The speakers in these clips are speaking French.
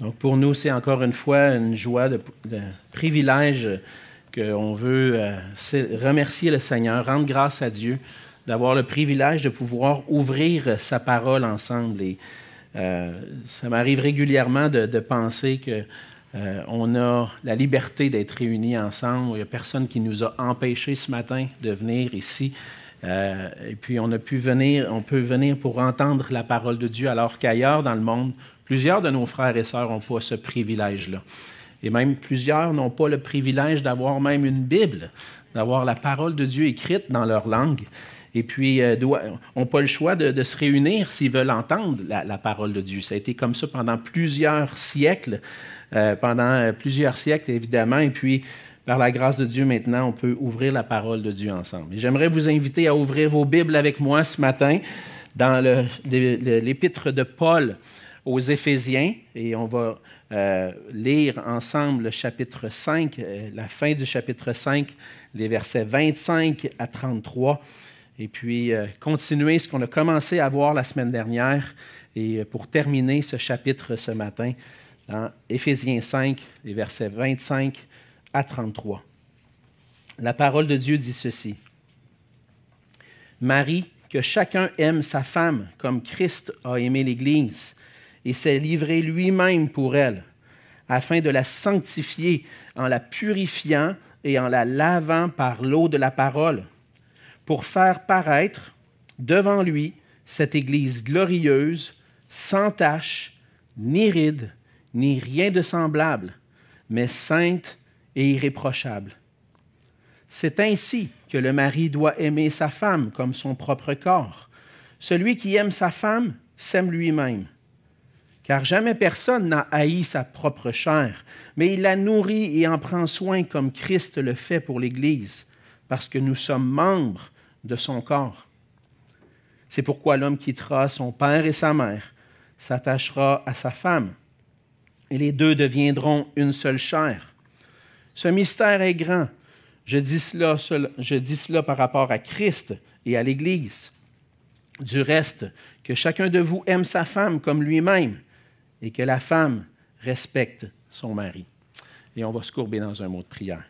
Donc pour nous, c'est encore une fois une joie, de, de privilège qu'on veut euh, remercier le Seigneur, rendre grâce à Dieu, d'avoir le privilège de pouvoir ouvrir sa parole ensemble. Et euh, ça m'arrive régulièrement de, penser que euh, a la liberté d'être réunis ensemble. Il n'y a personne qui nous a empêchés ce matin de venir ici. et puis on a pu venir, on peut venir pour entendre la parole de Dieu, alors qu'ailleurs dans le monde, Plusieurs de nos frères et sœurs n'ont pas ce privilège-là. Et même plusieurs n'ont pas le privilège d'avoir même une Bible, d'avoir la parole de Dieu écrite dans leur langue. Et puis, euh, n'ont pas le choix de, se réunir s'ils veulent entendre la, parole de Dieu. Ça a été comme ça pendant plusieurs siècles, euh, pendant euh, plusieurs siècles, évidemment. Et puis, par la grâce de Dieu, maintenant, on peut ouvrir la parole de Dieu ensemble. j'aimerais vous inviter à ouvrir vos Bibles avec moi ce matin dans l'épître de Paul aux Éphésiens et on va euh, lire ensemble le chapitre 5, euh, la fin du chapitre 5, les versets 25 à 33, et puis euh, continuer ce qu'on a commencé à voir la semaine dernière et pour terminer ce chapitre ce matin dans Éphésiens 5, les versets 25 à 33. La parole de Dieu dit ceci. Marie, que chacun aime sa femme comme Christ a aimé l'Église et s'est livré lui-même pour elle, afin de la sanctifier en la purifiant et en la lavant par l'eau de la parole, pour faire paraître devant lui cette Église glorieuse, sans tache, ni ride, ni rien de semblable, mais sainte et irréprochable. C'est ainsi que le mari doit aimer sa femme comme son propre corps. Celui qui aime sa femme s'aime lui-même car jamais personne n'a haï sa propre chair, mais il la nourrit et en prend soin comme Christ le fait pour l'Église, parce que nous sommes membres de son corps. C'est pourquoi l'homme quittera son père et sa mère, s'attachera à sa femme, et les deux deviendront une seule chair. Ce mystère est grand. Je dis cela, je dis cela par rapport à Christ et à l'Église. Du reste, que chacun de vous aime sa femme comme lui-même et que la femme respecte son mari. Et on va se courber dans un mot de prière.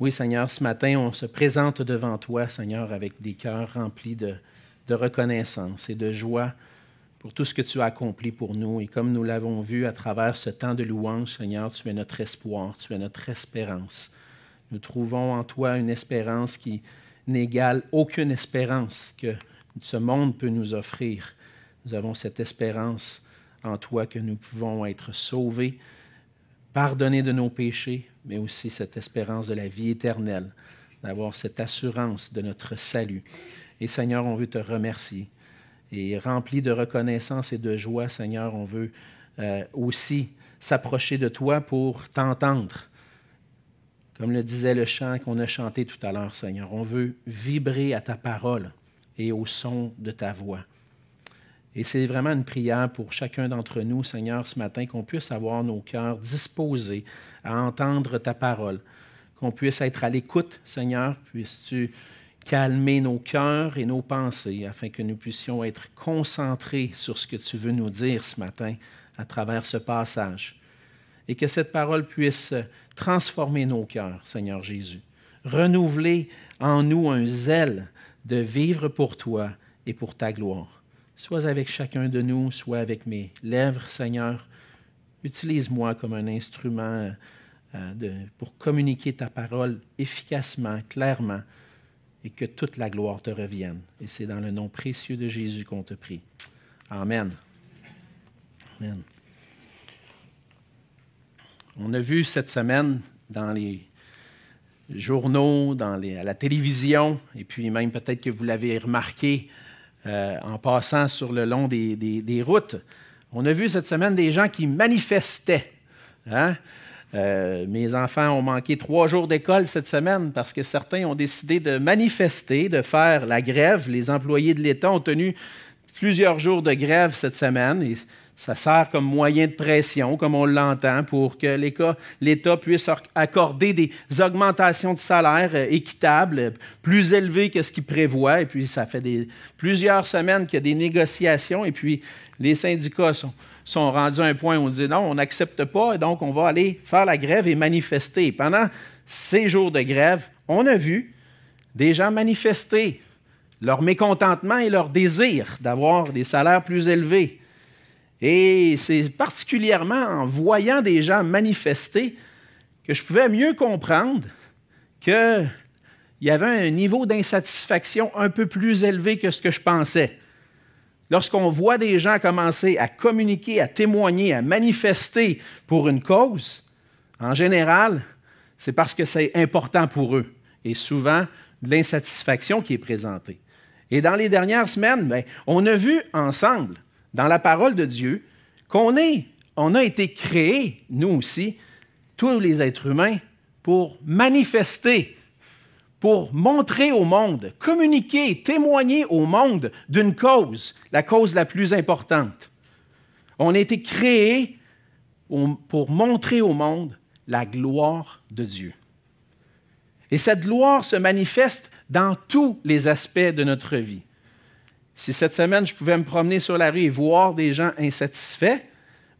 Oui, Seigneur, ce matin, on se présente devant toi, Seigneur, avec des cœurs remplis de, de reconnaissance et de joie pour tout ce que tu as accompli pour nous. Et comme nous l'avons vu à travers ce temps de louange, Seigneur, tu es notre espoir, tu es notre espérance. Nous trouvons en toi une espérance qui, n'égale aucune espérance que ce monde peut nous offrir. Nous avons cette espérance en toi que nous pouvons être sauvés, pardonnés de nos péchés, mais aussi cette espérance de la vie éternelle, d'avoir cette assurance de notre salut. Et Seigneur, on veut te remercier. Et rempli de reconnaissance et de joie, Seigneur, on veut euh, aussi s'approcher de toi pour t'entendre comme le disait le chant qu'on a chanté tout à l'heure, Seigneur, on veut vibrer à ta parole et au son de ta voix. Et c'est vraiment une prière pour chacun d'entre nous, Seigneur, ce matin, qu'on puisse avoir nos cœurs disposés à entendre ta parole, qu'on puisse être à l'écoute, Seigneur, puisses-tu calmer nos cœurs et nos pensées afin que nous puissions être concentrés sur ce que tu veux nous dire ce matin à travers ce passage. Et que cette parole puisse transformer nos cœurs, Seigneur Jésus. Renouveler en nous un zèle de vivre pour toi et pour ta gloire. Sois avec chacun de nous, sois avec mes lèvres, Seigneur. Utilise-moi comme un instrument euh, de, pour communiquer ta parole efficacement, clairement, et que toute la gloire te revienne. Et c'est dans le nom précieux de Jésus qu'on te prie. Amen. Amen. On a vu cette semaine dans les journaux, dans à la télévision, et puis même peut-être que vous l'avez remarqué euh, en passant sur le long des, routes, on a vu cette semaine des gens qui manifestaient. Hein? Euh, mes enfants ont manqué trois jours d'école cette semaine parce que certains ont décidé de manifester, de faire la grève. Les employés de l'État ont tenu plusieurs jours de grève cette semaine. Ça sert comme moyen de pression, comme on l'entend, pour que l'État puisse accorder des augmentations de salaire euh, équitables, plus élevées que ce qu'il prévoit. Et puis, ça fait plusieurs semaines qu'il y a des négociations. Et puis, les syndicats sont, sont rendus à un point où on dit non, on n'accepte pas, et donc on va aller faire la grève et manifester. Pendant ces jours de grève, on a vu des gens manifester leur mécontentement et leur désir d'avoir des salaires plus élevés. Et c'est particulièrement en voyant des gens manifester que je pouvais mieux comprendre qu'il y avait un niveau d'insatisfaction un peu plus élevé que ce que je pensais. Lorsqu'on voit des gens commencer à communiquer, à témoigner, à manifester pour une cause, en général, c'est parce que c'est important pour eux. Et souvent, de l'insatisfaction qui est présentée. Et dans les dernières semaines, ben, on a vu ensemble dans la parole de Dieu qu'on est, on a été créés, nous aussi, tous les êtres humains, pour manifester, pour montrer au monde, communiquer, témoigner au monde d'une cause, la cause la plus importante. On a été créés pour montrer au monde la gloire de Dieu. Et cette gloire se manifeste dans tous les aspects de notre vie. Si cette semaine, je pouvais me promener sur la rue et voir des gens insatisfaits,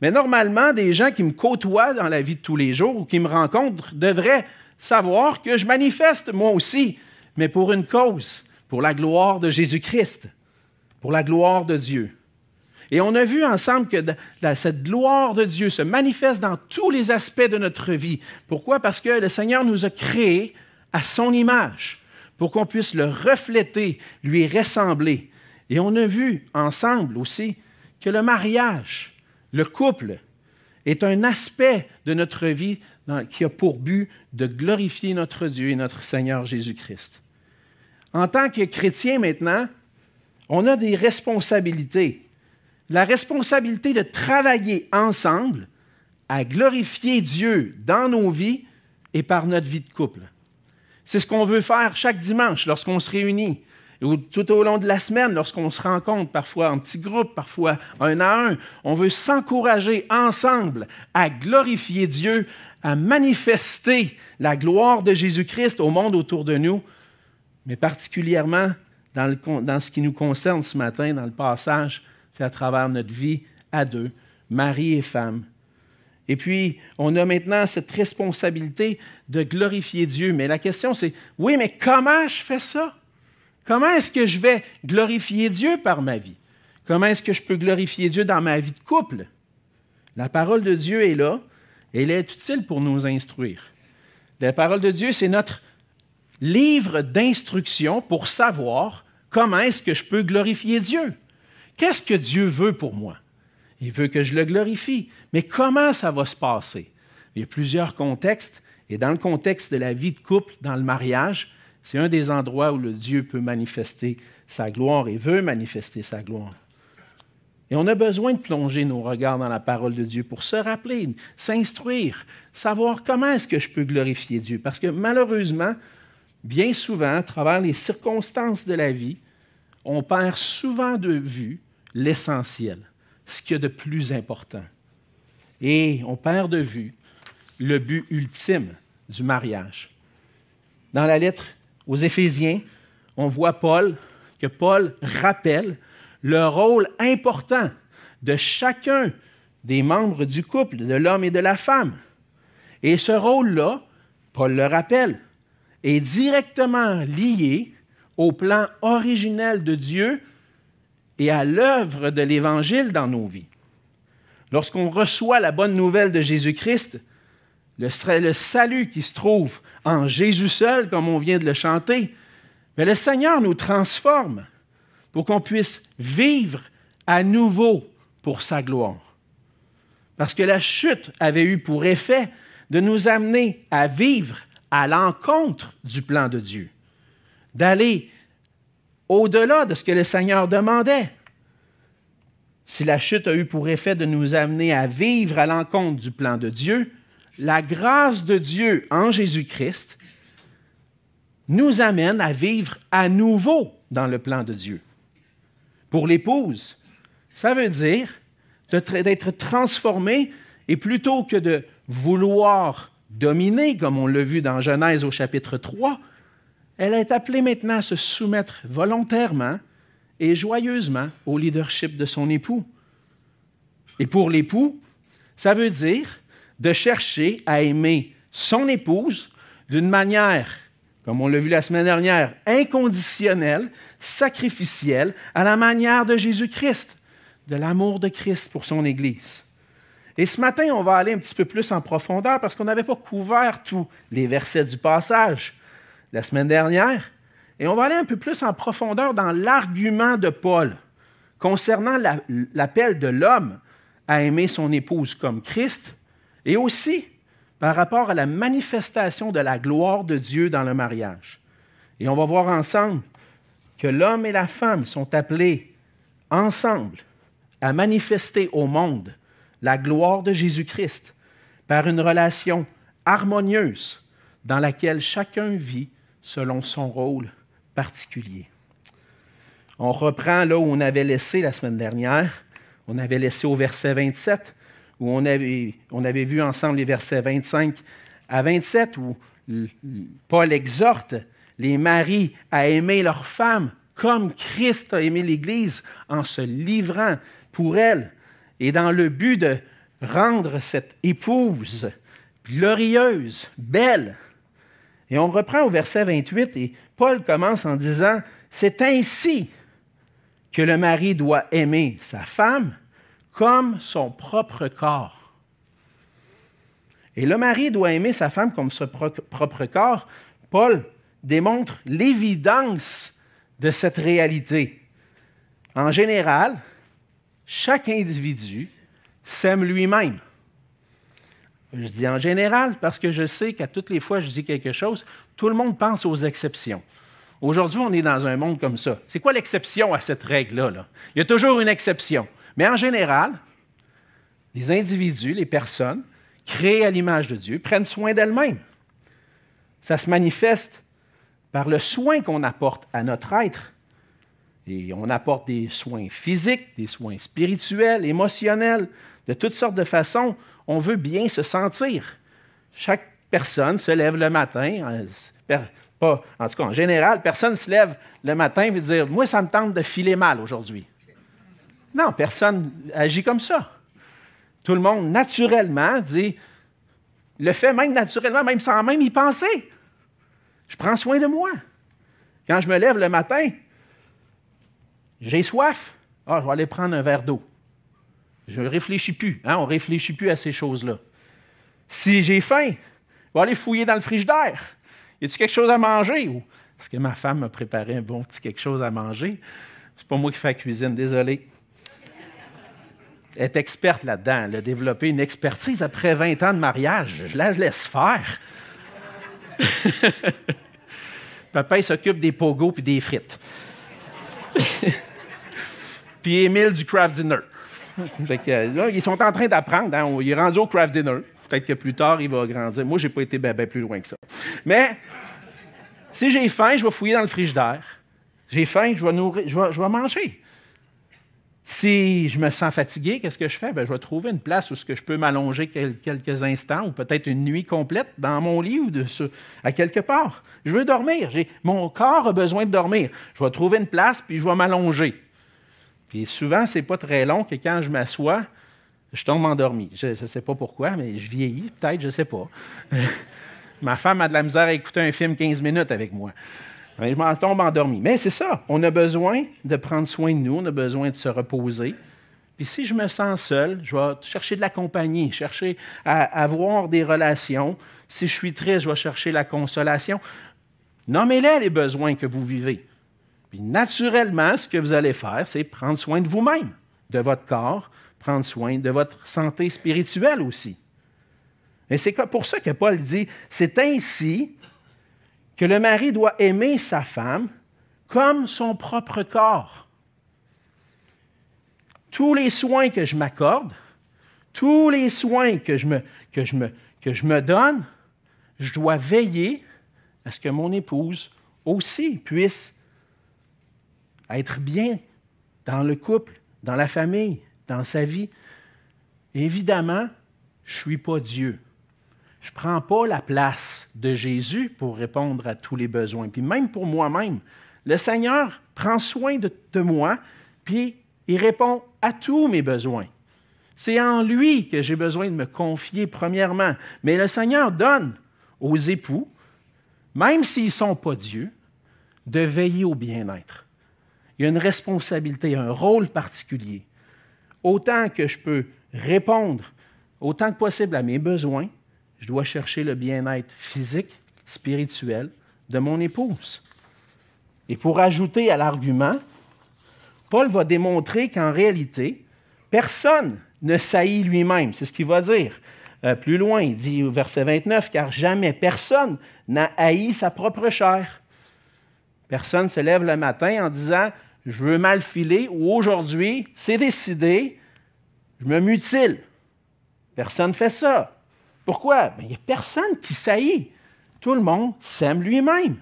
mais normalement, des gens qui me côtoient dans la vie de tous les jours ou qui me rencontrent devraient savoir que je manifeste moi aussi, mais pour une cause, pour la gloire de Jésus-Christ, pour la gloire de Dieu. Et on a vu ensemble que cette gloire de Dieu se manifeste dans tous les aspects de notre vie. Pourquoi? Parce que le Seigneur nous a créés à son image, pour qu'on puisse le refléter, lui ressembler. Et on a vu ensemble aussi que le mariage, le couple, est un aspect de notre vie qui a pour but de glorifier notre Dieu et notre Seigneur Jésus-Christ. En tant que chrétien maintenant, on a des responsabilités. La responsabilité de travailler ensemble à glorifier Dieu dans nos vies et par notre vie de couple. C'est ce qu'on veut faire chaque dimanche lorsqu'on se réunit ou tout au long de la semaine, lorsqu'on se rencontre, parfois en petits groupes, parfois un à un, on veut s'encourager ensemble à glorifier Dieu, à manifester la gloire de Jésus-Christ au monde autour de nous, mais particulièrement dans ce qui nous concerne ce matin, dans le passage, c'est à travers notre vie à deux, mari et femme. Et puis, on a maintenant cette responsabilité de glorifier Dieu. Mais la question, c'est, oui, mais comment je fais ça? Comment est-ce que je vais glorifier Dieu par ma vie? Comment est-ce que je peux glorifier Dieu dans ma vie de couple? La parole de Dieu est là, et elle est utile pour nous instruire. La parole de Dieu, c'est notre livre d'instruction pour savoir comment est-ce que je peux glorifier Dieu. Qu'est-ce que Dieu veut pour moi? Il veut que je le glorifie. Mais comment ça va se passer? Il y a plusieurs contextes. Et dans le contexte de la vie de couple, dans le mariage, c'est un des endroits où le Dieu peut manifester sa gloire et veut manifester sa gloire. Et on a besoin de plonger nos regards dans la parole de Dieu pour se rappeler, s'instruire, savoir comment est-ce que je peux glorifier Dieu. Parce que malheureusement, bien souvent, à travers les circonstances de la vie, on perd souvent de vue l'essentiel, ce qu'il y a de plus important. Et on perd de vue le but ultime du mariage. Dans la lettre aux Éphésiens, on voit Paul, que Paul rappelle le rôle important de chacun des membres du couple, de l'homme et de la femme. Et ce rôle-là, Paul le rappelle, est directement lié au plan originel de Dieu et à l'œuvre de l'Évangile dans nos vies. Lorsqu'on reçoit la bonne nouvelle de Jésus-Christ, le, salut qui se trouve en Jésus seul, comme on vient de le chanter, mais le Seigneur nous transforme pour qu'on puisse vivre à nouveau pour sa gloire. Parce que la chute avait eu pour effet de nous amener à vivre à l'encontre du plan de Dieu, d'aller au-delà de ce que le Seigneur demandait. Si la chute a eu pour effet de nous amener à vivre à l'encontre du plan de Dieu, la grâce de Dieu en Jésus-Christ nous amène à vivre à nouveau dans le plan de Dieu. Pour l'épouse, ça veut dire d'être transformé et plutôt que de vouloir dominer, comme on l'a vu dans Genèse au chapitre 3, elle est appelée maintenant à se soumettre volontairement et joyeusement au leadership de son époux. Et pour l'époux, ça veut dire de chercher à aimer son épouse d'une manière, comme on l'a vu la semaine dernière, inconditionnelle, sacrificielle, à la manière de Jésus-Christ, de l'amour de Christ pour son Église. Et ce matin, on va aller un petit peu plus en profondeur parce qu'on n'avait pas couvert tous les versets du passage la semaine dernière. Et on va aller un peu plus en profondeur dans l'argument de Paul concernant l'appel de l'homme à aimer son épouse comme Christ et aussi par rapport à la manifestation de la gloire de Dieu dans le mariage. Et on va voir ensemble que l'homme et la femme sont appelés ensemble à manifester au monde la gloire de Jésus-Christ par une relation harmonieuse dans laquelle chacun vit selon son rôle particulier. On reprend là où on avait laissé la semaine dernière. On avait laissé au verset 27, où on avait, on avait vu ensemble les versets 25 à 27, où Paul exhorte les maris à aimer leurs femmes comme Christ a aimé l'Église en se livrant pour elle et dans le but de rendre cette épouse glorieuse, belle. Et on reprend au verset 28 et Paul commence en disant, c'est ainsi que le mari doit aimer sa femme comme son propre corps. Et le mari doit aimer sa femme comme son propre corps. Paul démontre l'évidence de cette réalité. En général, chaque individu s'aime lui-même. Je dis en général parce que je sais qu'à toutes les fois que je dis quelque chose, tout le monde pense aux exceptions. Aujourd'hui, on est dans un monde comme ça. C'est quoi l'exception à cette règle-là? Il y a toujours une exception. Mais en général, les individus, les personnes, créées à l'image de Dieu, prennent soin d'elles-mêmes. Ça se manifeste par le soin qu'on apporte à notre être. Et on apporte des soins physiques, des soins spirituels, émotionnels, de toutes sortes de façons. On veut bien se sentir. Chaque personne se lève le matin, pas, en tout cas en général, personne se lève le matin et veut dire Moi, ça me tente de filer mal aujourd'hui. Non, personne agit comme ça. Tout le monde, naturellement, dit le fait même naturellement, même sans même y penser. Je prends soin de moi. Quand je me lève le matin, j'ai soif. Ah, je vais aller prendre un verre d'eau. Je ne réfléchis plus. Hein? On ne réfléchit plus à ces choses-là. Si j'ai faim, je vais aller fouiller dans le frigidaire. Y a-t-il quelque chose à manger? Est-ce que ma femme m'a préparé un bon petit quelque chose à manger? C'est pas moi qui fais la cuisine, désolé. Est experte là-dedans. Elle a développé une expertise après 20 ans de mariage. Je la laisse faire. Papa, il s'occupe des pogos et des frites. puis Émile du craft dinner. Euh, ils sont en train d'apprendre. Hein. Il est rendu au craft dinner. Peut-être que plus tard, il va grandir. Moi, je n'ai pas été bien, plus loin que ça. Mais si j'ai faim, je vais fouiller dans le frigidaire. J'ai faim, je vais, nourrir, je vais, manger. Si je me sens fatigué, qu'est-ce que je fais? Ben, je vais trouver une place où je peux m'allonger quelques instants ou peut-être une nuit complète dans mon lit ou de à quelque part. Je veux dormir. Mon corps a besoin de dormir. Je vais trouver une place puis je vais m'allonger. Puis souvent, ce n'est pas très long que quand je m'assois, je tombe endormi. Je ne sais pas pourquoi, mais je vieillis, peut-être, je ne sais pas. Ma femme a de la misère à écouter un film 15 minutes avec moi. Je m'en tombe endormi. Mais c'est ça, on a besoin de prendre soin de nous, on a besoin de se reposer. Puis si je me sens seul, je vais chercher de la compagnie, chercher à avoir des relations. Si je suis triste, je vais chercher la consolation. Nommez-les les besoins que vous vivez. Puis naturellement, ce que vous allez faire, c'est prendre soin de vous-même, de votre corps, prendre soin de votre santé spirituelle aussi. Et c'est pour ça que Paul dit, c'est ainsi que le mari doit aimer sa femme comme son propre corps. Tous les soins que je m'accorde, tous les soins que je, me, donne, je dois veiller à ce que mon épouse aussi puisse être bien dans le couple, dans la famille, dans sa vie. Évidemment, je ne suis pas Dieu. Je ne prends pas la place de Jésus pour répondre à tous les besoins. Puis même pour moi-même, le Seigneur prend soin de, moi, puis il répond à tous mes besoins. C'est en lui que j'ai besoin de me confier premièrement. Mais le Seigneur donne aux époux, même s'ils ne sont pas Dieu, de veiller au bien-être. Il y a une responsabilité, un rôle particulier. Autant que je peux répondre autant que possible à mes besoins, je dois chercher le bien-être physique, spirituel de mon épouse. Et pour ajouter à l'argument, Paul va démontrer qu'en réalité, personne ne saillit lui-même. C'est ce qu'il va dire. Euh, plus loin, il dit au verset 29, car jamais personne n'a haï sa propre chair. Personne se lève le matin en disant, je veux mal filer ou aujourd'hui, c'est décidé, je me mutile. Personne ne fait ça. Pourquoi? Ben, il n'y a personne qui saillit. Tout le monde s'aime lui-même.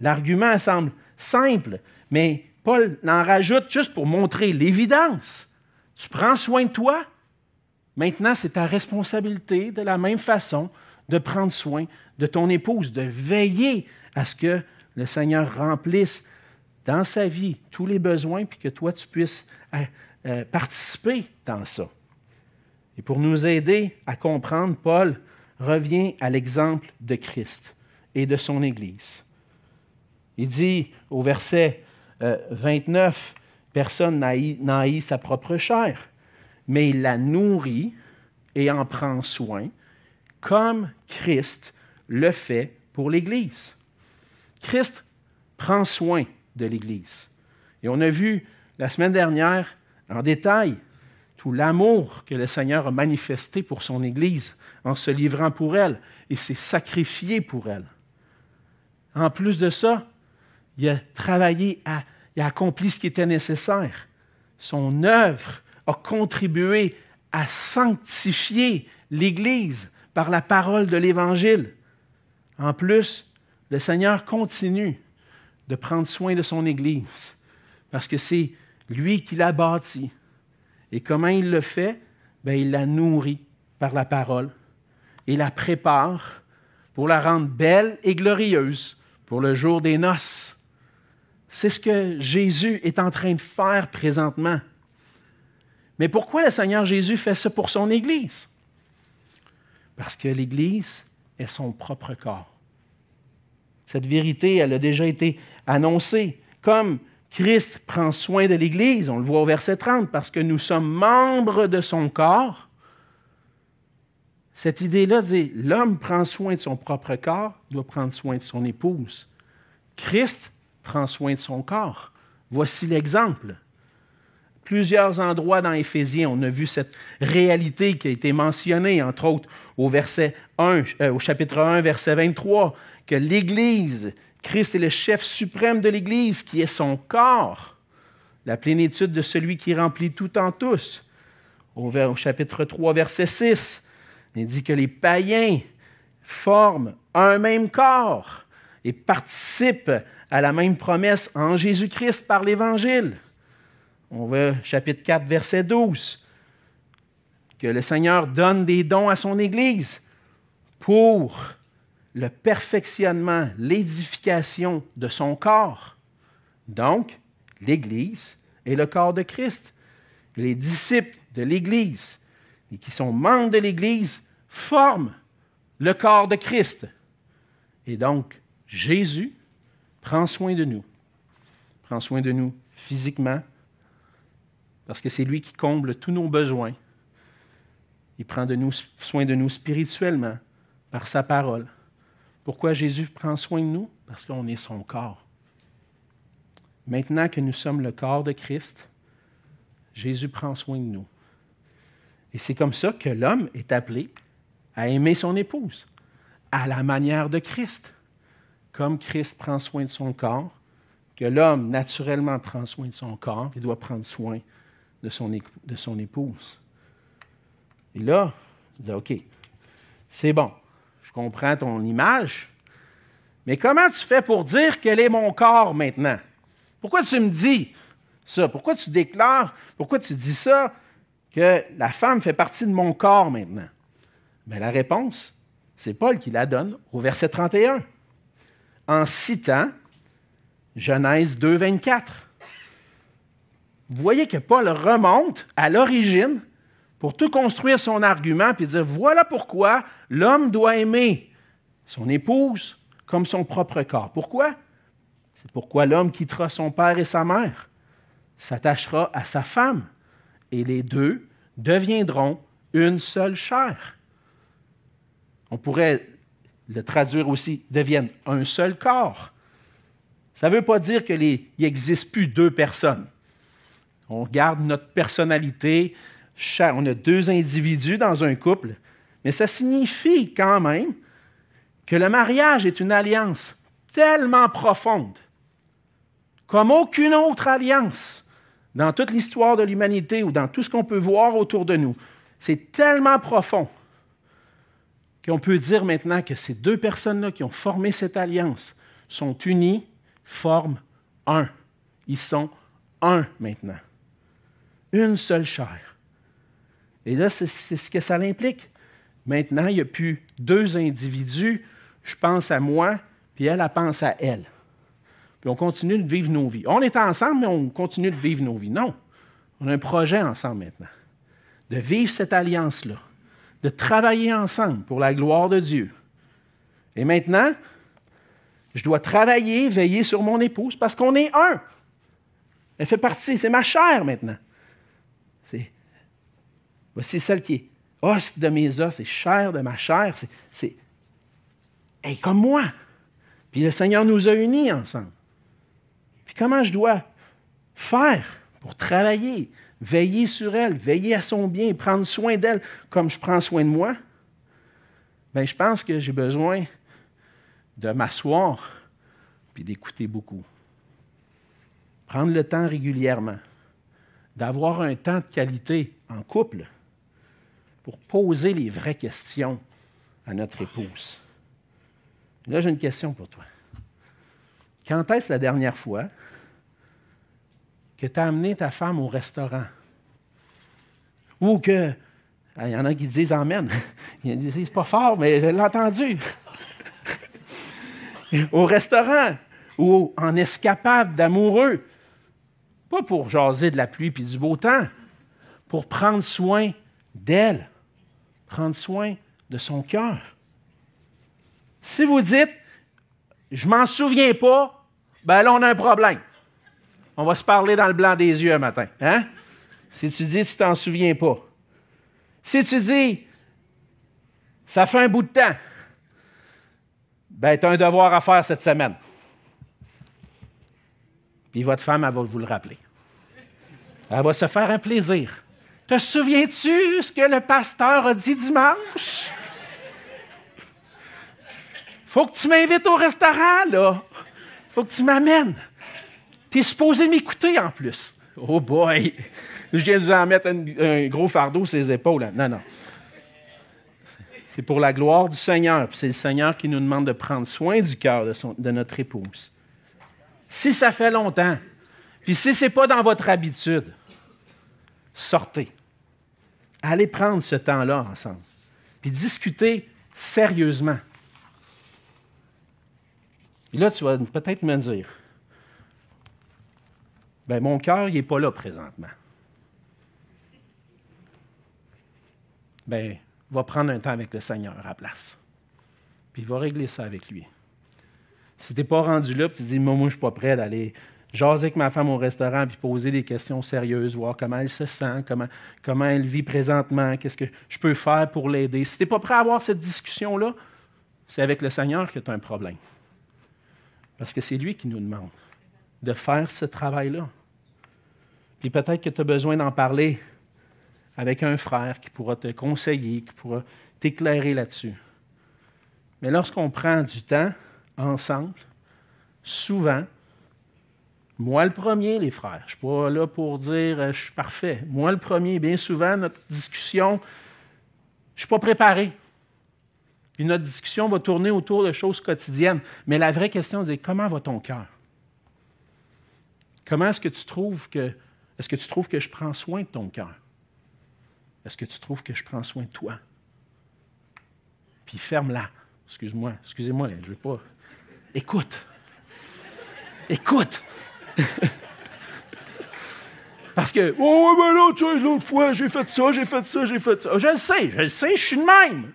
L'argument semble simple, mais Paul en rajoute juste pour montrer l'évidence. Tu prends soin de toi, maintenant c'est ta responsabilité de la même façon de prendre soin de ton épouse, de veiller à ce que le Seigneur remplisse dans sa vie tous les besoins, puis que toi tu puisses euh, euh, participer dans ça. Et pour nous aider à comprendre, Paul revient à l'exemple de Christ et de son Église. Il dit au verset 29, euh, personne n'a haï sa propre chair, mais il la nourrit et en prend soin, comme Christ le fait pour l'Église. Christ prend soin de l'Église. Et on a vu la semaine dernière en détail tout l'amour que le Seigneur a manifesté pour son Église en se livrant pour elle et s'est sacrifié pour elle. En plus de ça, il a travaillé, à, il a accompli ce qui était nécessaire. Son œuvre a contribué à sanctifier l'Église par la parole de l'Évangile. En plus, le Seigneur continue de prendre soin de son Église parce que c'est lui qui l'a bâtie. Et comment il le fait? Bien, il la nourrit par la parole et la prépare pour la rendre belle et glorieuse pour le jour des noces. C'est ce que Jésus est en train de faire présentement. Mais pourquoi le Seigneur Jésus fait ça pour son Église? Parce que l'Église est son propre corps. Cette vérité, elle a déjà été annoncée. Comme Christ prend soin de l'Église, on le voit au verset 30, parce que nous sommes membres de son corps. Cette idée-là dit, l'homme prend soin de son propre corps, doit prendre soin de son épouse. Christ prend soin de son corps. Voici l'exemple. Plusieurs endroits dans Éphésiens, on a vu cette réalité qui a été mentionnée, entre autres au, verset 1, euh, au chapitre 1, verset 23, que l'Église Christ est le chef suprême de l'Église, qui est son corps, la plénitude de celui qui remplit tout en tous. Au, chapitre 3, verset 6, il dit que les païens forment un même corps et participent à la même promesse en Jésus-Christ par l'Évangile. On voit chapitre 4, verset 12, que le Seigneur donne des dons à son Église pour le perfectionnement, l'édification de son corps. Donc, l'Église est le corps de Christ. Les disciples de l'Église et qui sont membres de l'Église forment le corps de Christ. Et donc, Jésus prend soin de nous. Prend soin de nous physiquement, parce que c'est lui qui comble tous nos besoins. Il prend de nous, soin de nous spirituellement par sa parole. Pourquoi Jésus prend soin de nous? Parce qu'on est son corps. Maintenant que nous sommes le corps de Christ, Jésus prend soin de nous. Et c'est comme ça que l'homme est appelé à aimer son épouse, à la manière de Christ. Comme Christ prend soin de son corps, que l'homme naturellement prend soin de son corps, il doit prendre soin de son, épouse. Et là, il dit, OK, c'est bon, comprends ton image, mais comment tu fais pour dire quel est mon corps maintenant? Pourquoi tu me dis, ça? Pourquoi tu déclares, pourquoi tu dis ça, que la femme fait partie de mon corps maintenant? Bien, la réponse, c'est Paul qui la donne au verset 31, en citant Genèse 2, 24. Vous voyez que Paul remonte à l'origine pour tout construire son argument puis dire voilà pourquoi l'homme doit aimer son épouse comme son propre corps. Pourquoi? C'est pourquoi l'homme quittera son père et sa mère, s'attachera à sa femme, et les deux deviendront une seule chair. On pourrait le traduire aussi, deviennent un seul corps. Ça ne veut pas dire qu'il n'existe plus deux personnes. On garde notre personnalité, on a deux individus dans un couple, mais ça signifie quand même que le mariage est une alliance tellement profonde, comme aucune autre alliance dans toute l'histoire de l'humanité ou dans tout ce qu'on peut voir autour de nous. C'est tellement profond qu'on peut dire maintenant que ces deux personnes-là qui ont formé cette alliance sont unies, forment un. Ils sont un maintenant. Une seule chair. Et là, c'est ce que ça implique. Maintenant, il n'y a plus deux individus. Je pense à moi, puis elle, elle pense à elle. Puis on continue de vivre nos vies. On est ensemble, mais on continue de vivre nos vies. Non. On a un projet ensemble maintenant. De vivre cette alliance-là de travailler ensemble pour la gloire de Dieu. Et maintenant, je dois travailler, veiller sur mon épouse parce qu'on est un. Elle fait partie, c'est ma chair maintenant. C'est, voici celle qui est os de mes os, c'est chair de ma chair, c'est, comme moi. Puis le Seigneur nous a unis ensemble. Puis comment je dois faire pour travailler, veiller sur elle, veiller à son bien, prendre soin d'elle comme je prends soin de moi, bien, je pense que j'ai besoin de m'asseoir puis d'écouter beaucoup. Prendre le temps régulièrement, d'avoir un temps de qualité en couple pour poser les vraies questions à notre épouse. Là, j'ai une question pour toi. Quand est-ce la dernière fois que tu as amené ta femme au restaurant? Ou que, il y en a qui disent Amen. Ils disent, c'est pas fort, mais je l'ai entendu. au restaurant ou en escapade d'amoureux. Pas pour jaser de la pluie puis du beau temps, pour prendre soin d'elle, prendre soin de son cœur. Si vous dites, je m'en souviens pas, ben là, on a un problème. On va se parler dans le blanc des yeux un matin. Hein? Si tu dis, tu t'en souviens pas. Si tu dis, ça fait un bout de temps, ben, tu as un devoir à faire cette semaine. Puis votre femme, elle va vous le rappeler. Elle va se faire un plaisir. Te souviens-tu ce que le pasteur a dit dimanche? Faut que tu m'invites au restaurant, là. Faut que tu m'amènes. Tu es supposé m'écouter en plus. Oh boy! Je viens de vous en mettre un, gros fardeau sur les épaules. Non, non. C'est pour la gloire du Seigneur. C'est le Seigneur qui nous demande de prendre soin du cœur de, de, notre épouse. Si ça fait longtemps, puis si ce n'est pas dans votre habitude, sortez. Allez prendre ce temps-là ensemble. Puis discutez sérieusement. Et là, tu vas peut-être me dire, ben, mon cœur, il n'est pas là présentement. Ben, va prendre un temps avec le Seigneur à la place. Puis va régler ça avec lui. Si tu n'es pas rendu là, puis tu dis, moi, moi je ne suis pas prêt d'aller jaser avec ma femme au restaurant, puis poser des questions sérieuses, voir comment elle se sent, comment, comment elle vit présentement, qu'est-ce que je peux faire pour l'aider. Si tu n'es pas prêt à avoir cette discussion-là, c'est avec le Seigneur que tu as un problème. Parce que c'est lui qui nous demande de faire ce travail-là. Puis peut-être que tu as besoin d'en parler avec un frère qui pourra te conseiller, qui pourra t'éclairer là-dessus. Mais lorsqu'on prend du temps ensemble, souvent, moi le premier, les frères, je ne suis pas là pour dire euh, je suis parfait. Moi le premier, bien souvent, notre discussion, je ne suis pas préparé. Puis notre discussion va tourner autour de choses quotidiennes. Mais la vraie question, c'est comment va ton cœur? Comment est-ce que tu trouves que est-ce que tu trouves que je prends soin de ton cœur? Est-ce que tu trouves que je prends soin de toi? Puis ferme-la. Excuse-moi, excusez-moi, je ne veux pas. Écoute. Écoute. Parce que, oh, ben là, tu sais, l'autre fois, j'ai fait ça, j'ai fait ça, j'ai fait ça. Je le sais, je le sais, je suis de même.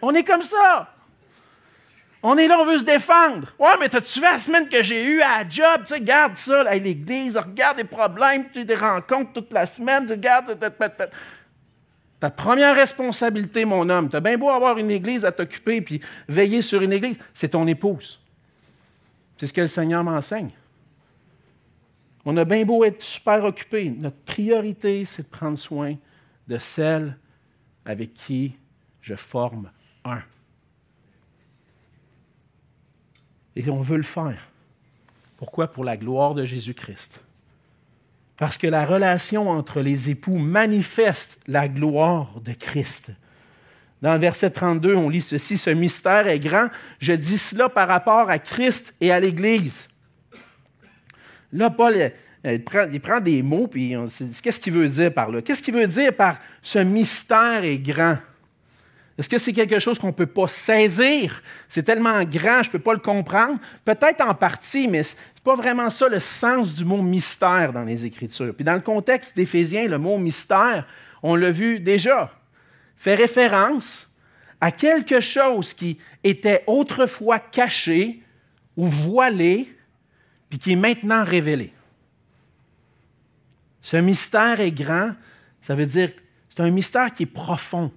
On est comme ça. On est là, on veut se défendre. Ouais, mais t'as-tu vu la semaine que j'ai eue à la job? Tu sais, regarde ça, à l'église, regarde les problèmes, tu des rencontres toute la semaine, tu regardes. Ta première responsabilité, mon homme, tu as bien beau avoir une église à t'occuper puis veiller sur une église, c'est ton épouse. C'est ce que le Seigneur m'enseigne. On a bien beau être super occupé. Notre priorité, c'est de prendre soin de celle avec qui je forme un. Et on veut le faire. Pourquoi? Pour la gloire de Jésus-Christ. Parce que la relation entre les époux manifeste la gloire de Christ. Dans le verset 32, on lit ceci, ce mystère est grand. Je dis cela par rapport à Christ et à l'Église. Là, Paul, il prend, des mots, puis on se dit, qu'est-ce qu'il veut dire par là? Qu'est-ce qu'il veut dire par ce mystère est grand? Est-ce que c'est quelque chose qu'on ne peut pas saisir? C'est tellement grand, je ne peux pas le comprendre. Peut-être en partie, mais ce n'est pas vraiment ça le sens du mot mystère dans les Écritures. Puis dans le contexte d'Éphésiens, le mot mystère, on l'a vu déjà, fait référence à quelque chose qui était autrefois caché ou voilé, puis qui est maintenant révélé. Ce mystère est grand, ça veut dire que c'est un mystère qui est profond.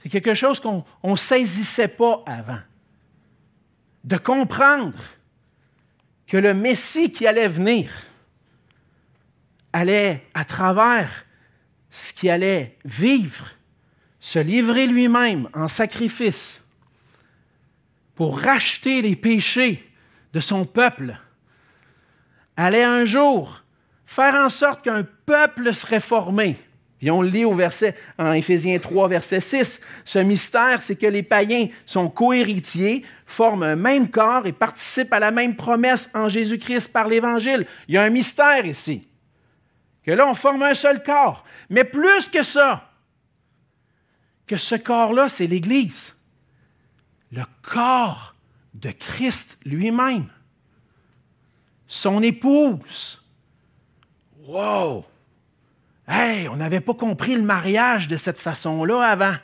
C'est quelque chose qu'on ne saisissait pas avant. De comprendre que le Messie qui allait venir allait, à travers ce qu'il allait vivre, se livrer lui-même en sacrifice pour racheter les péchés de son peuple allait un jour faire en sorte qu'un peuple serait formé. Puis on le lit au verset, en Éphésiens 3, verset 6. Ce mystère, c'est que les païens sont cohéritiers, forment un même corps et participent à la même promesse en Jésus-Christ par l'Évangile. Il y a un mystère ici. Que là, on forme un seul corps. Mais plus que ça, que ce corps-là, c'est l'Église. Le corps de Christ lui-même son épouse. Wow! Hey, on n'avait pas compris le mariage de cette façon-là avant.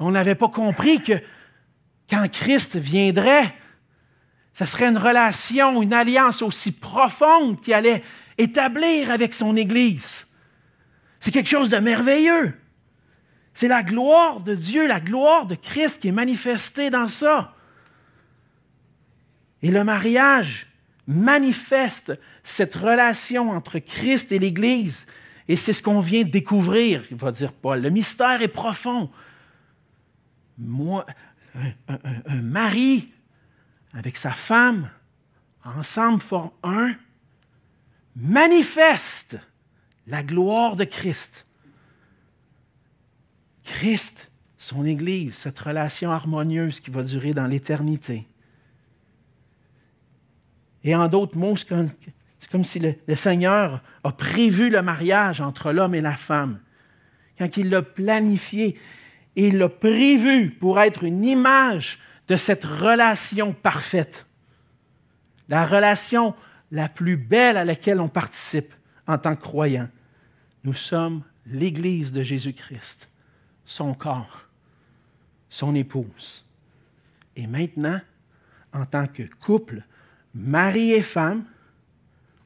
On n'avait pas compris que quand Christ viendrait, ce serait une relation, une alliance aussi profonde qu'il allait établir avec son Église. C'est quelque chose de merveilleux. C'est la gloire de Dieu, la gloire de Christ qui est manifestée dans ça. Et le mariage manifeste cette relation entre Christ et l'Église. Et c'est ce qu'on vient de découvrir, va dire Paul. Le mystère est profond. Moi, un, mari avec sa femme, ensemble forment un, manifeste la gloire de Christ. Christ, son Église, cette relation harmonieuse qui va durer dans l'éternité. Et en d'autres mots, c'est comme, si le, Seigneur a prévu le mariage entre l'homme et la femme. Quand il l'a planifié, il l'a prévu pour être une image de cette relation parfaite. La relation la plus belle à laquelle on participe en tant que croyant. Nous sommes l'Église de Jésus-Christ, son corps, son épouse. Et maintenant, en tant que couple, mari et femme,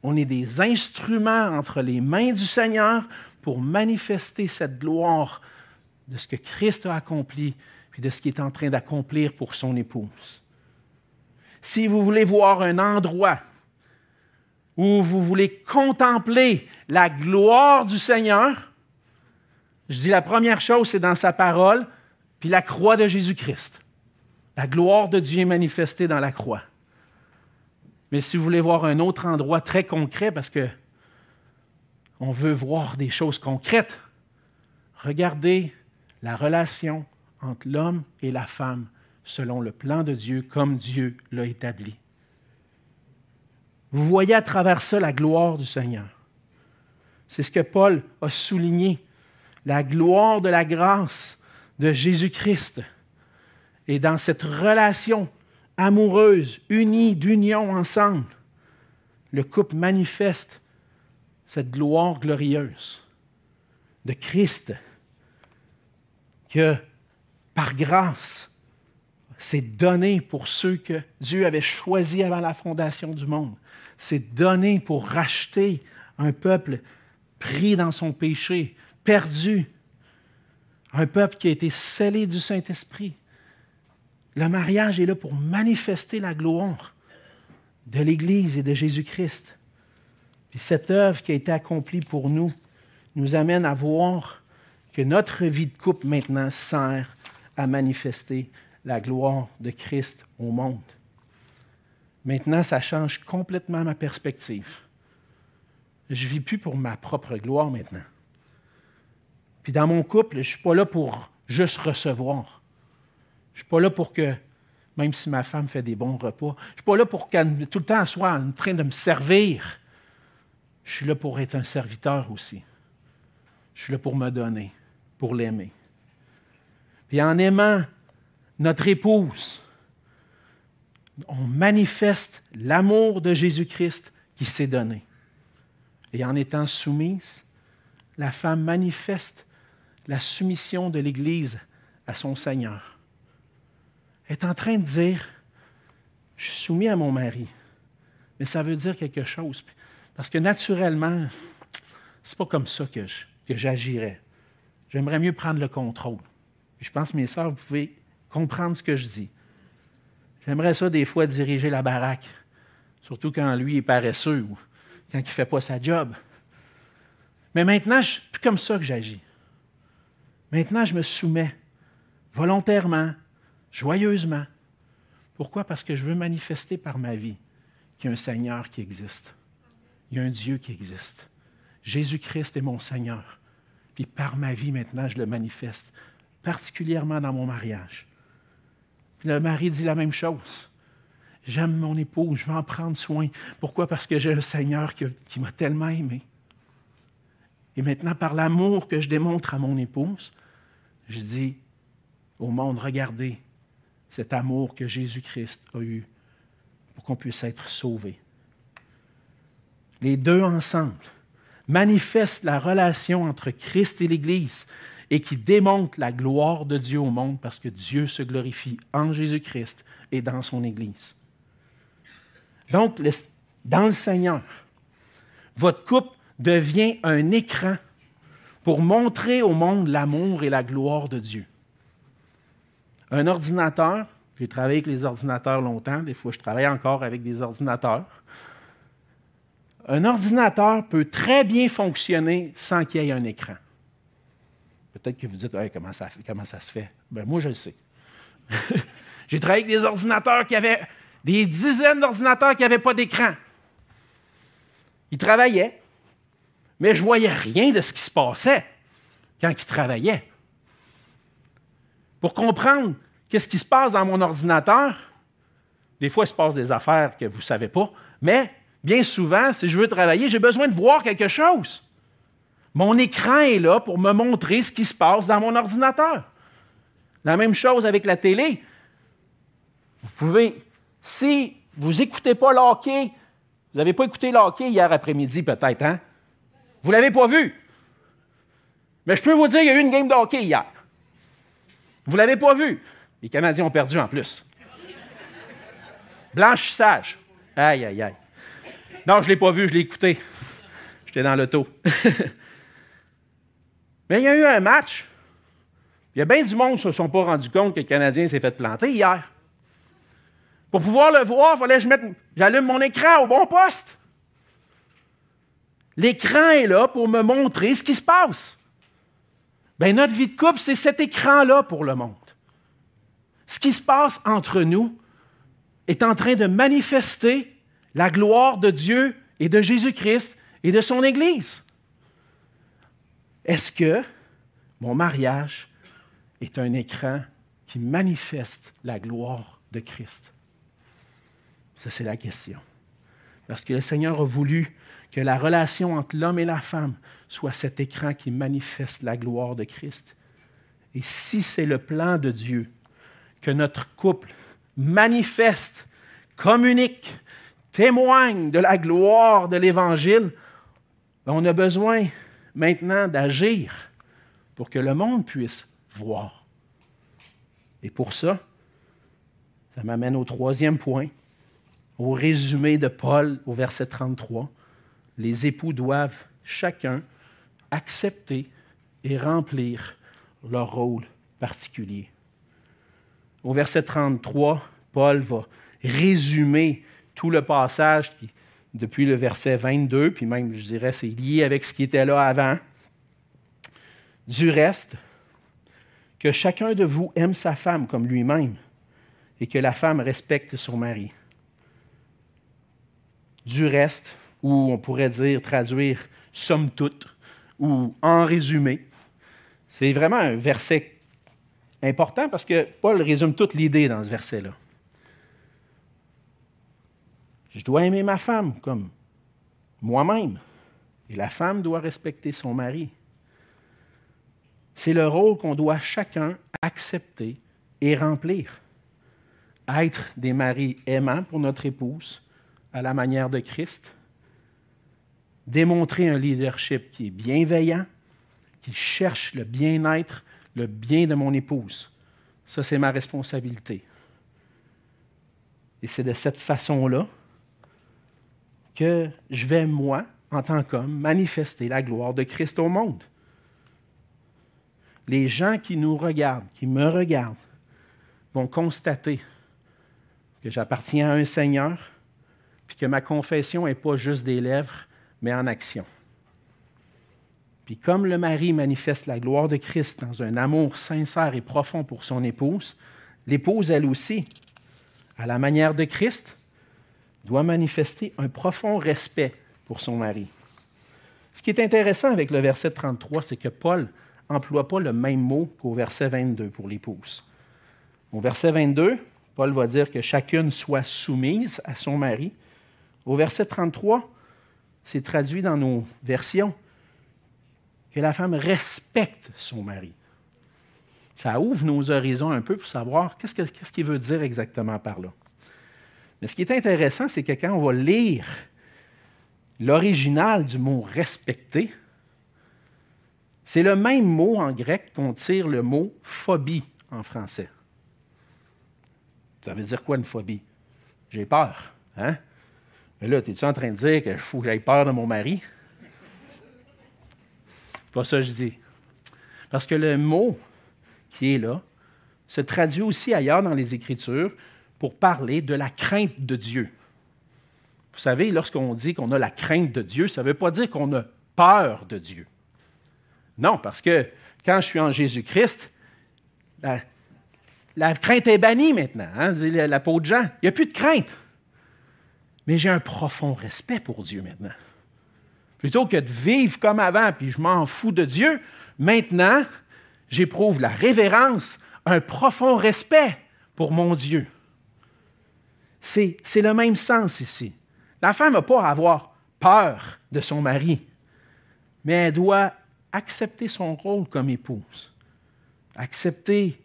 on est des instruments entre les mains du Seigneur pour manifester cette gloire de ce que Christ a accompli, puis de ce qu'il est en train d'accomplir pour son épouse. Si vous voulez voir un endroit où vous voulez contempler la gloire du Seigneur, je dis la première chose, c'est dans sa parole, puis la croix de Jésus-Christ. La gloire de Dieu est manifestée dans la croix. Mais si vous voulez voir un autre endroit très concret, parce que on veut voir des choses concrètes, regardez la relation entre l'homme et la femme selon le plan de Dieu, comme Dieu l'a établi. Vous voyez à travers ça la gloire du Seigneur. C'est ce que Paul a souligné, la gloire de la grâce de Jésus-Christ. Et dans cette relation amoureuse, unie, d'union ensemble, le couple manifeste cette gloire glorieuse de Christ que par grâce, c'est donné pour ceux que Dieu avait choisis avant la fondation du monde. C'est donné pour racheter un peuple pris dans son péché, perdu, un peuple qui a été scellé du Saint-Esprit. Le mariage est là pour manifester la gloire de l'Église et de Jésus-Christ. Puis cette œuvre qui a été accomplie pour nous nous amène à voir que notre vie de couple maintenant sert à manifester la gloire de Christ au monde. Maintenant, ça change complètement ma perspective. Je ne vis plus pour ma propre gloire maintenant. Puis dans mon couple, je ne suis pas là pour juste recevoir. Je ne suis pas là pour que, même si ma femme fait des bons repas, je ne suis pas là pour qu'elle tout le temps soit en train de me servir. Je suis là pour être un serviteur aussi. Je suis là pour me donner, pour l'aimer. Puis en aimant notre épouse, on manifeste l'amour de Jésus-Christ qui s'est donné. Et en étant soumise, la femme manifeste la soumission de l'Église à son Seigneur. Est en train de dire, je suis soumis à mon mari, mais ça veut dire quelque chose. Parce que naturellement, c'est pas comme ça que, que j'agirais. J'aimerais mieux prendre le contrôle. je pense, mes sœurs, vous pouvez comprendre ce que je dis. J'aimerais ça des fois diriger la baraque, surtout quand lui est paresseux ou quand il ne fait pas sa job. Mais maintenant, c'est plus comme ça que j'agis. Maintenant, je me soumets volontairement, joyeusement. Pourquoi? Parce que je veux manifester par ma vie qu'il y a un Seigneur qui existe. Il y a un Dieu qui existe. Jésus-Christ est mon Seigneur. Puis par ma vie maintenant, je le manifeste, particulièrement dans mon mariage. Puis le mari dit la même chose. J'aime mon épouse, je veux en prendre soin. Pourquoi? Parce que j'ai un Seigneur qui, qui m'a tellement aimé. Et maintenant, par l'amour que je démontre à mon épouse, je dis au monde, regardez cet amour que Jésus-Christ a eu pour qu'on puisse être sauvé. Les deux ensemble manifestent la relation entre Christ et l'Église et qui démontrent la gloire de Dieu au monde parce que Dieu se glorifie en Jésus-Christ et dans son Église. Donc, dans le Seigneur, votre couple devient un écran pour montrer au monde l'amour et la gloire de Dieu. Un ordinateur, j'ai travaillé avec les ordinateurs longtemps, des fois je travaille encore avec des ordinateurs. Un ordinateur peut très bien fonctionner sans qu'il y ait un écran. Peut-être que vous dites, comment, ça, comment ça se fait? Ben, moi, je le sais. j'ai travaillé avec des ordinateurs qui avaient des dizaines d'ordinateurs qui n'avaient pas d'écran. Ils travaillaient, mais je ne voyais rien de ce qui se passait quand ils travaillaient. Pour comprendre qu'est-ce qui se passe dans mon ordinateur, des fois, il se passe des affaires que vous ne savez pas, mais bien souvent, si je veux travailler, j'ai besoin de voir quelque chose. Mon écran est là pour me montrer ce qui se passe dans mon ordinateur. La même chose avec la télé. Vous pouvez, si vous n'écoutez pas l'hockey, vous n'avez pas écouté l'hockey hier après-midi peut-être, hein? Vous ne l'avez pas vu. Mais je peux vous dire, il y a eu une game de hockey hier. Vous ne l'avez pas vu? Les Canadiens ont perdu en plus. Blanchissage. Aïe, aïe, aïe. Non, je ne l'ai pas vu, je l'ai écouté. J'étais dans l'auto. Mais il y a eu un match. Il y a bien du monde qui ne se sont pas rendus compte que le Canadien s'est fait planter hier. Pour pouvoir le voir, il fallait que j'allume mon écran au bon poste. L'écran est là pour me montrer ce qui se passe. Bien, notre vie de couple, c'est cet écran-là pour le monde. Ce qui se passe entre nous est en train de manifester la gloire de Dieu et de Jésus-Christ et de son Église. Est-ce que mon mariage est un écran qui manifeste la gloire de Christ? Ça, c'est la question. Parce que le Seigneur a voulu que la relation entre l'homme et la femme soit cet écran qui manifeste la gloire de Christ. Et si c'est le plan de Dieu que notre couple manifeste, communique, témoigne de la gloire de l'Évangile, ben, on a besoin maintenant d'agir pour que le monde puisse voir. Et pour ça, ça m'amène au troisième point, au résumé de Paul au verset 33. Les époux doivent chacun accepter et remplir leur rôle particulier. Au verset 33, Paul va résumer tout le passage qui, depuis le verset 22, puis même, je dirais, c'est lié avec ce qui était là avant. Du reste, que chacun de vous aime sa femme comme lui-même et que la femme respecte son mari. Du reste, ou on pourrait dire, traduire somme toute, ou en résumé, c'est vraiment un verset important parce que Paul résume toute l'idée dans ce verset-là. Je dois aimer ma femme comme moi-même. Et la femme doit respecter son mari. C'est le rôle qu'on doit chacun accepter et remplir. Être des maris aimants pour notre épouse, à la manière de Christ. Démontrer un leadership qui est bienveillant, qui cherche le bien-être, le bien de mon épouse. Ça, c'est ma responsabilité. Et c'est de cette façon-là que je vais, moi, en tant qu'homme, manifester la gloire de Christ au monde. Les gens qui nous regardent, qui me regardent, vont constater que j'appartiens à un Seigneur, puis que ma confession n'est pas juste des lèvres, mais en action. Puis comme le mari manifeste la gloire de Christ dans un amour sincère et profond pour son épouse, l'épouse, elle aussi, à la manière de Christ, doit manifester un profond respect pour son mari. Ce qui est intéressant avec le verset 33, c'est que Paul n'emploie pas le même mot qu'au verset 22 pour l'épouse. Au verset 22, Paul va dire que chacune soit soumise à son mari. Au verset 33, c'est traduit dans nos versions que la femme respecte son mari. Ça ouvre nos horizons un peu pour savoir qu'est-ce qu'il veut dire exactement par là. Mais ce qui est intéressant, c'est que quand on va lire l'original du mot respecter, c'est le même mot en grec qu'on tire le mot phobie en français. Ça veut dire quoi une phobie? J'ai peur. Hein? Mais là, es-tu en train de dire qu'il faut que j'aille peur de mon mari? Pas ça que je dis. Parce que le mot qui est là se traduit aussi ailleurs dans les Écritures pour parler de la crainte de Dieu. Vous savez, lorsqu'on dit qu'on a la crainte de Dieu, ça ne veut pas dire qu'on a peur de Dieu. Non, parce que quand je suis en Jésus-Christ, la, crainte est bannie maintenant, hein, la, la peau de Jean. Il n'y a plus de crainte. Mais j'ai un profond respect pour Dieu maintenant. Plutôt que de vivre comme avant, puis je m'en fous de Dieu, maintenant, j'éprouve la révérence, un profond respect pour mon Dieu. C'est, le même sens ici. La femme n'a pas à avoir peur de son mari, mais elle doit accepter son rôle comme épouse. Accepter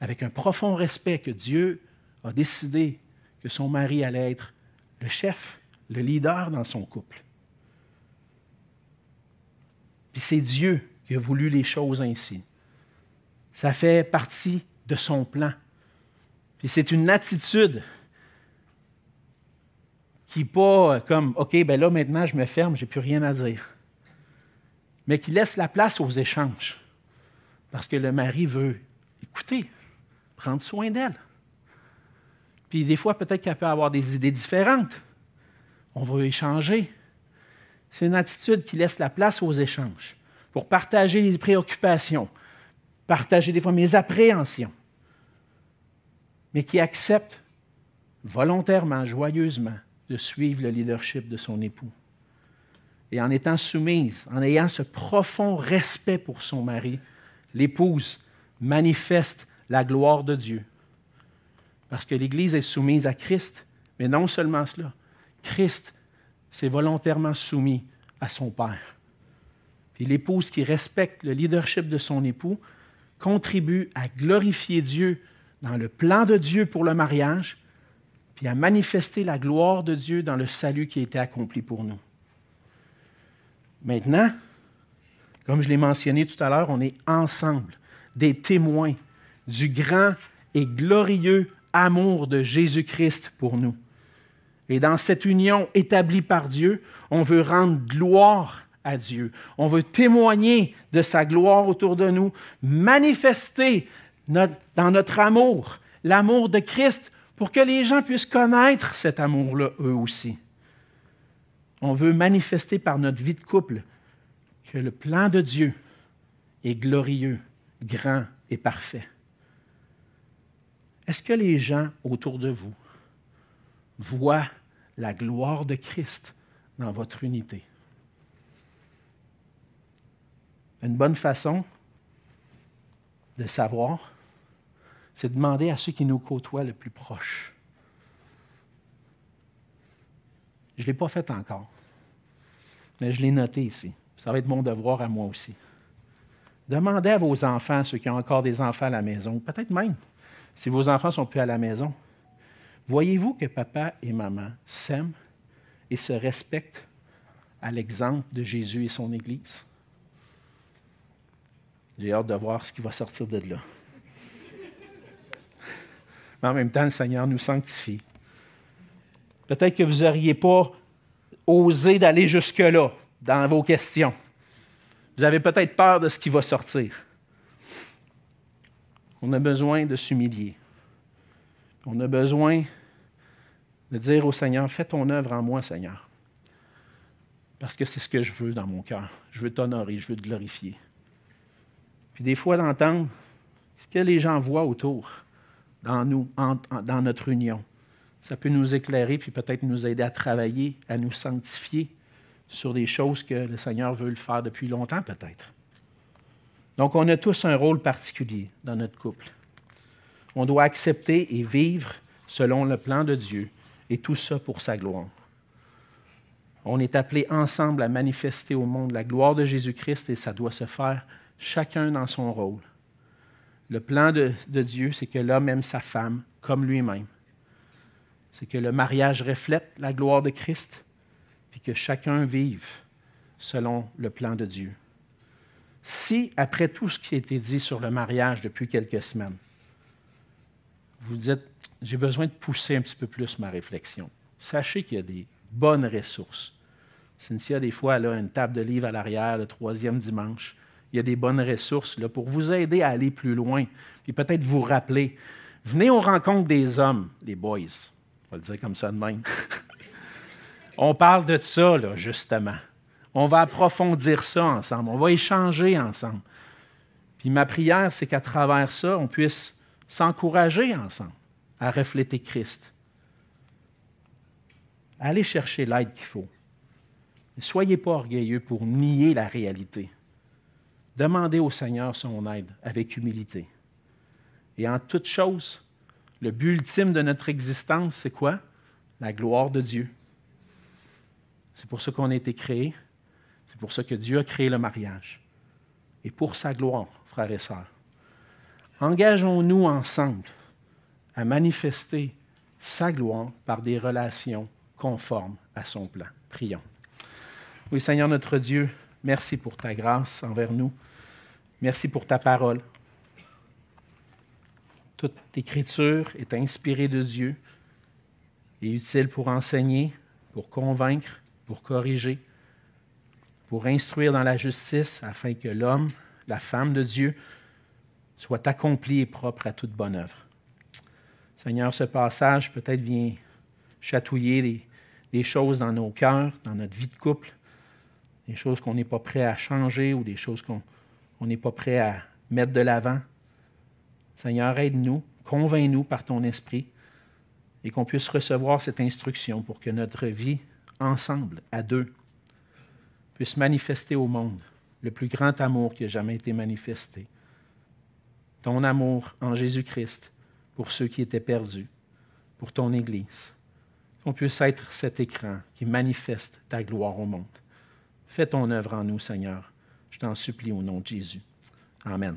avec un profond respect que Dieu a décidé que son mari allait être le chef, le leader dans son couple. Puis c'est Dieu qui a voulu les choses ainsi. Ça fait partie de son plan. Puis c'est une attitude qui n'est pas comme, OK, ben là maintenant je me ferme, je n'ai plus rien à dire. Mais qui laisse la place aux échanges. Parce que le mari veut écouter, prendre soin d'elle. Puis des fois, peut-être qu'elle peut avoir des idées différentes. On va échanger. C'est une attitude qui laisse la place aux échanges pour partager les préoccupations, partager des fois mes appréhensions, mais qui accepte volontairement, joyeusement, de suivre le leadership de son époux. Et en étant soumise, en ayant ce profond respect pour son mari, l'épouse manifeste la gloire de Dieu. Parce que l'Église est soumise à Christ, mais non seulement cela. Christ s'est volontairement soumis à son Père. Puis l'épouse qui respecte le leadership de son époux contribue à glorifier Dieu dans le plan de Dieu pour le mariage, puis à manifester la gloire de Dieu dans le salut qui a été accompli pour nous. Maintenant, comme je l'ai mentionné tout à l'heure, on est ensemble des témoins du grand et glorieux amour de Jésus-Christ pour nous. Et dans cette union établie par Dieu, on veut rendre gloire à Dieu. On veut témoigner de sa gloire autour de nous, manifester dans notre amour l'amour de Christ pour que les gens puissent connaître cet amour-là eux aussi. On veut manifester par notre vie de couple que le plan de Dieu est glorieux, grand et parfait. Est-ce que les gens autour de vous voient la gloire de Christ dans votre unité? Une bonne façon de savoir, c'est de demander à ceux qui nous côtoient le plus proche. Je ne l'ai pas fait encore, mais je l'ai noté ici. Ça va être mon devoir à moi aussi. Demandez à vos enfants, ceux qui ont encore des enfants à la maison, peut-être même si vos enfants sont plus à la maison, voyez-vous que papa et maman s'aiment et se respectent à l'exemple de Jésus et son Église? J'ai hâte de voir ce qui va sortir de là. Mais en même temps, le Seigneur nous sanctifie. Peut-être que vous n'auriez pas osé d'aller jusque-là dans vos questions. Vous avez peut-être peur de ce qui va sortir. On a besoin de s'humilier. On a besoin de dire au Seigneur, fais ton œuvre en moi, Seigneur. Parce que c'est ce que je veux dans mon cœur. Je veux t'honorer, je veux te glorifier. Puis des fois d'entendre ce que les gens voient autour, dans nous, dans notre union. Ça peut nous éclairer, puis peut-être nous aider à travailler, à nous sanctifier sur des choses que le Seigneur veut le faire depuis longtemps, peut-être. Donc, on a tous un rôle particulier dans notre couple. On doit accepter et vivre selon le plan de Dieu, et tout ça pour sa gloire. On est appelé ensemble à manifester au monde la gloire de Jésus-Christ et ça doit se faire chacun dans son rôle. Le plan de, de Dieu, c'est que l'homme aime sa femme comme lui-même. C'est que le mariage reflète la gloire de Christ, puis que chacun vive selon le plan de Dieu. Si, après tout ce qui a été dit sur le mariage depuis quelques semaines, vous dites, j'ai besoin de pousser un petit peu plus ma réflexion, sachez qu'il y a des bonnes ressources. Cynthia, des fois, elle a une table de livres à l'arrière, le troisième dimanche. Il y a des bonnes ressources pour vous aider à aller plus loin, puis peut-être vous rappeler. Venez aux rencontres des hommes, les boys. On va le dire comme ça de même. On parle de ça, là, justement. On va approfondir ça ensemble. On va échanger ensemble. Puis ma prière, c'est qu'à travers ça, on puisse s'encourager ensemble à refléter Christ. Allez chercher l'aide qu'il faut. Ne soyez pas orgueilleux pour nier la réalité. Demandez au Seigneur son aide avec humilité. Et en toute chose, le but ultime de notre existence, c'est quoi? La gloire de Dieu. C'est pour ça qu'on a été créé. C'est pour ça que Dieu a créé le mariage. Et pour sa gloire, frères et sœurs. Engageons-nous ensemble à manifester sa gloire par des relations conformes à son plan. Prions. Oui, Seigneur notre Dieu, merci pour ta grâce envers nous. Merci pour ta parole. Toute écriture est inspirée de Dieu et utile pour enseigner, pour convaincre, pour corriger, pour instruire dans la justice, afin que l'homme, la femme de Dieu, soit accompli et propre à toute bonne œuvre. Seigneur, ce passage peut-être vient chatouiller des, choses dans nos cœurs, dans notre vie de couple, des choses qu'on n'est pas prêt à changer ou des choses qu'on n'est pas prêt à mettre de l'avant. Seigneur, aide-nous, convainc-nous par ton esprit et qu'on puisse recevoir cette instruction pour que notre vie, ensemble, à deux, puisse manifester au monde le plus grand amour qui a jamais été manifesté. Ton amour en Jésus-Christ pour ceux qui étaient perdus, pour ton Église. qu'on puisse être cet écran qui manifeste ta gloire au monde. Fais ton œuvre en nous, Seigneur. Je t'en supplie au nom de Jésus. Amen.